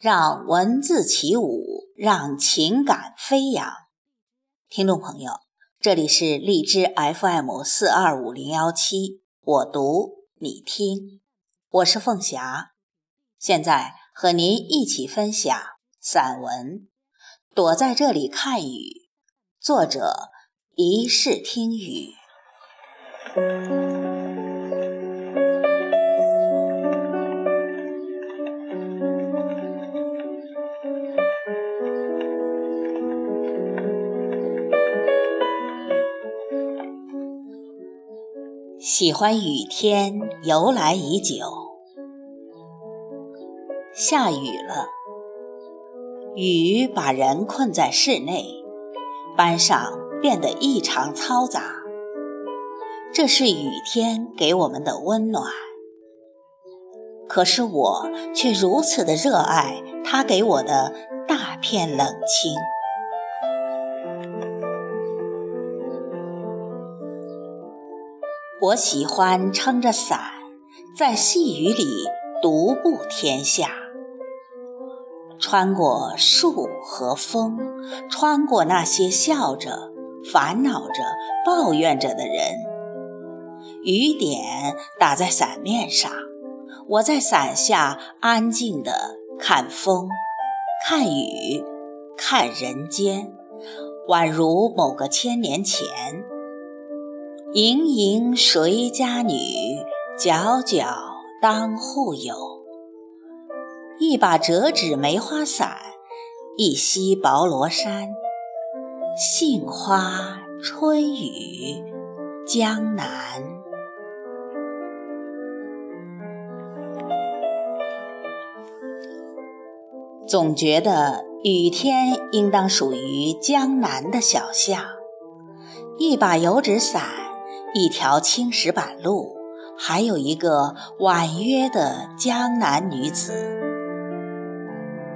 让文字起舞，让情感飞扬。听众朋友，这里是荔枝 FM 四二五零幺七，我读你听，我是凤霞，现在和您一起分享散文《躲在这里看雨》，作者一世听雨。喜欢雨天由来已久，下雨了，雨把人困在室内，班上变得异常嘈杂。这是雨天给我们的温暖，可是我却如此的热爱它给我的大片冷清。我喜欢撑着伞，在细雨里独步天下，穿过树和风，穿过那些笑着、烦恼着、抱怨着的人。雨点打在伞面上，我在伞下安静地看风、看雨、看人间，宛如某个千年前。盈盈谁家女，皎皎当户有。一把折纸梅花伞，一袭薄罗衫。杏花春雨江南。总觉得雨天应当属于江南的小巷，一把油纸伞。一条青石板路，还有一个婉约的江南女子，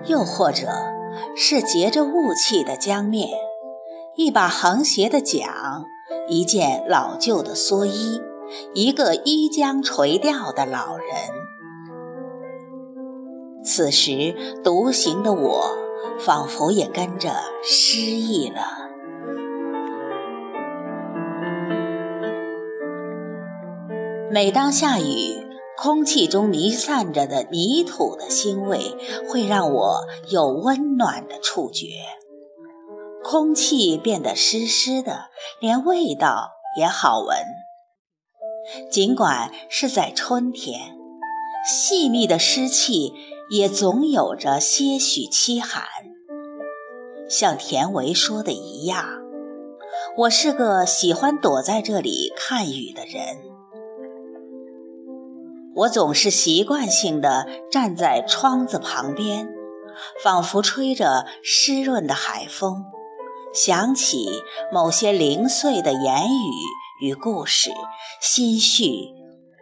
又或者是结着雾气的江面，一把横斜的桨，一件老旧的蓑衣，一个衣将垂钓的老人。此时独行的我，仿佛也跟着失忆了。每当下雨，空气中弥散着的泥土的腥味，会让我有温暖的触觉。空气变得湿湿的，连味道也好闻。尽管是在春天，细密的湿气也总有着些许凄寒。像田维说的一样，我是个喜欢躲在这里看雨的人。我总是习惯性地站在窗子旁边，仿佛吹着湿润的海风，想起某些零碎的言语与故事，心绪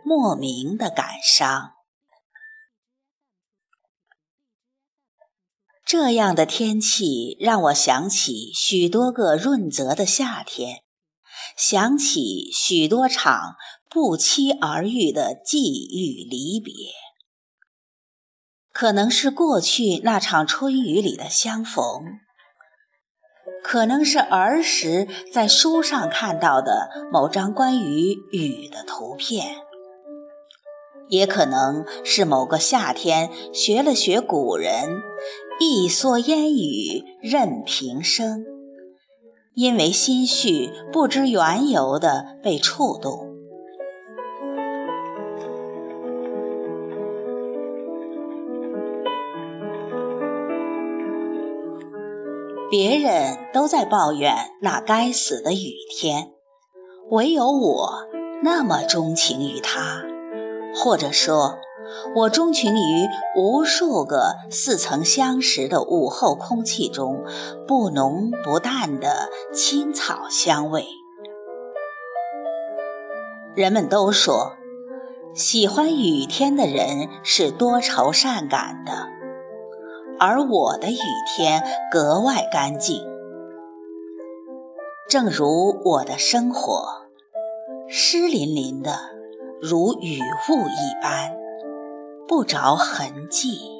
莫名的感伤。这样的天气让我想起许多个润泽的夏天，想起许多场。不期而遇的际遇离别，可能是过去那场春雨里的相逢，可能是儿时在书上看到的某张关于雨的图片，也可能是某个夏天学了学古人“一蓑烟雨任平生”，因为心绪不知缘由的被触动。别人都在抱怨那该死的雨天，唯有我那么钟情于它，或者说，我钟情于无数个似曾相识的午后空气中不浓不淡的青草香味。人们都说，喜欢雨天的人是多愁善感的。而我的雨天格外干净，正如我的生活，湿淋淋的，如雨雾一般，不着痕迹。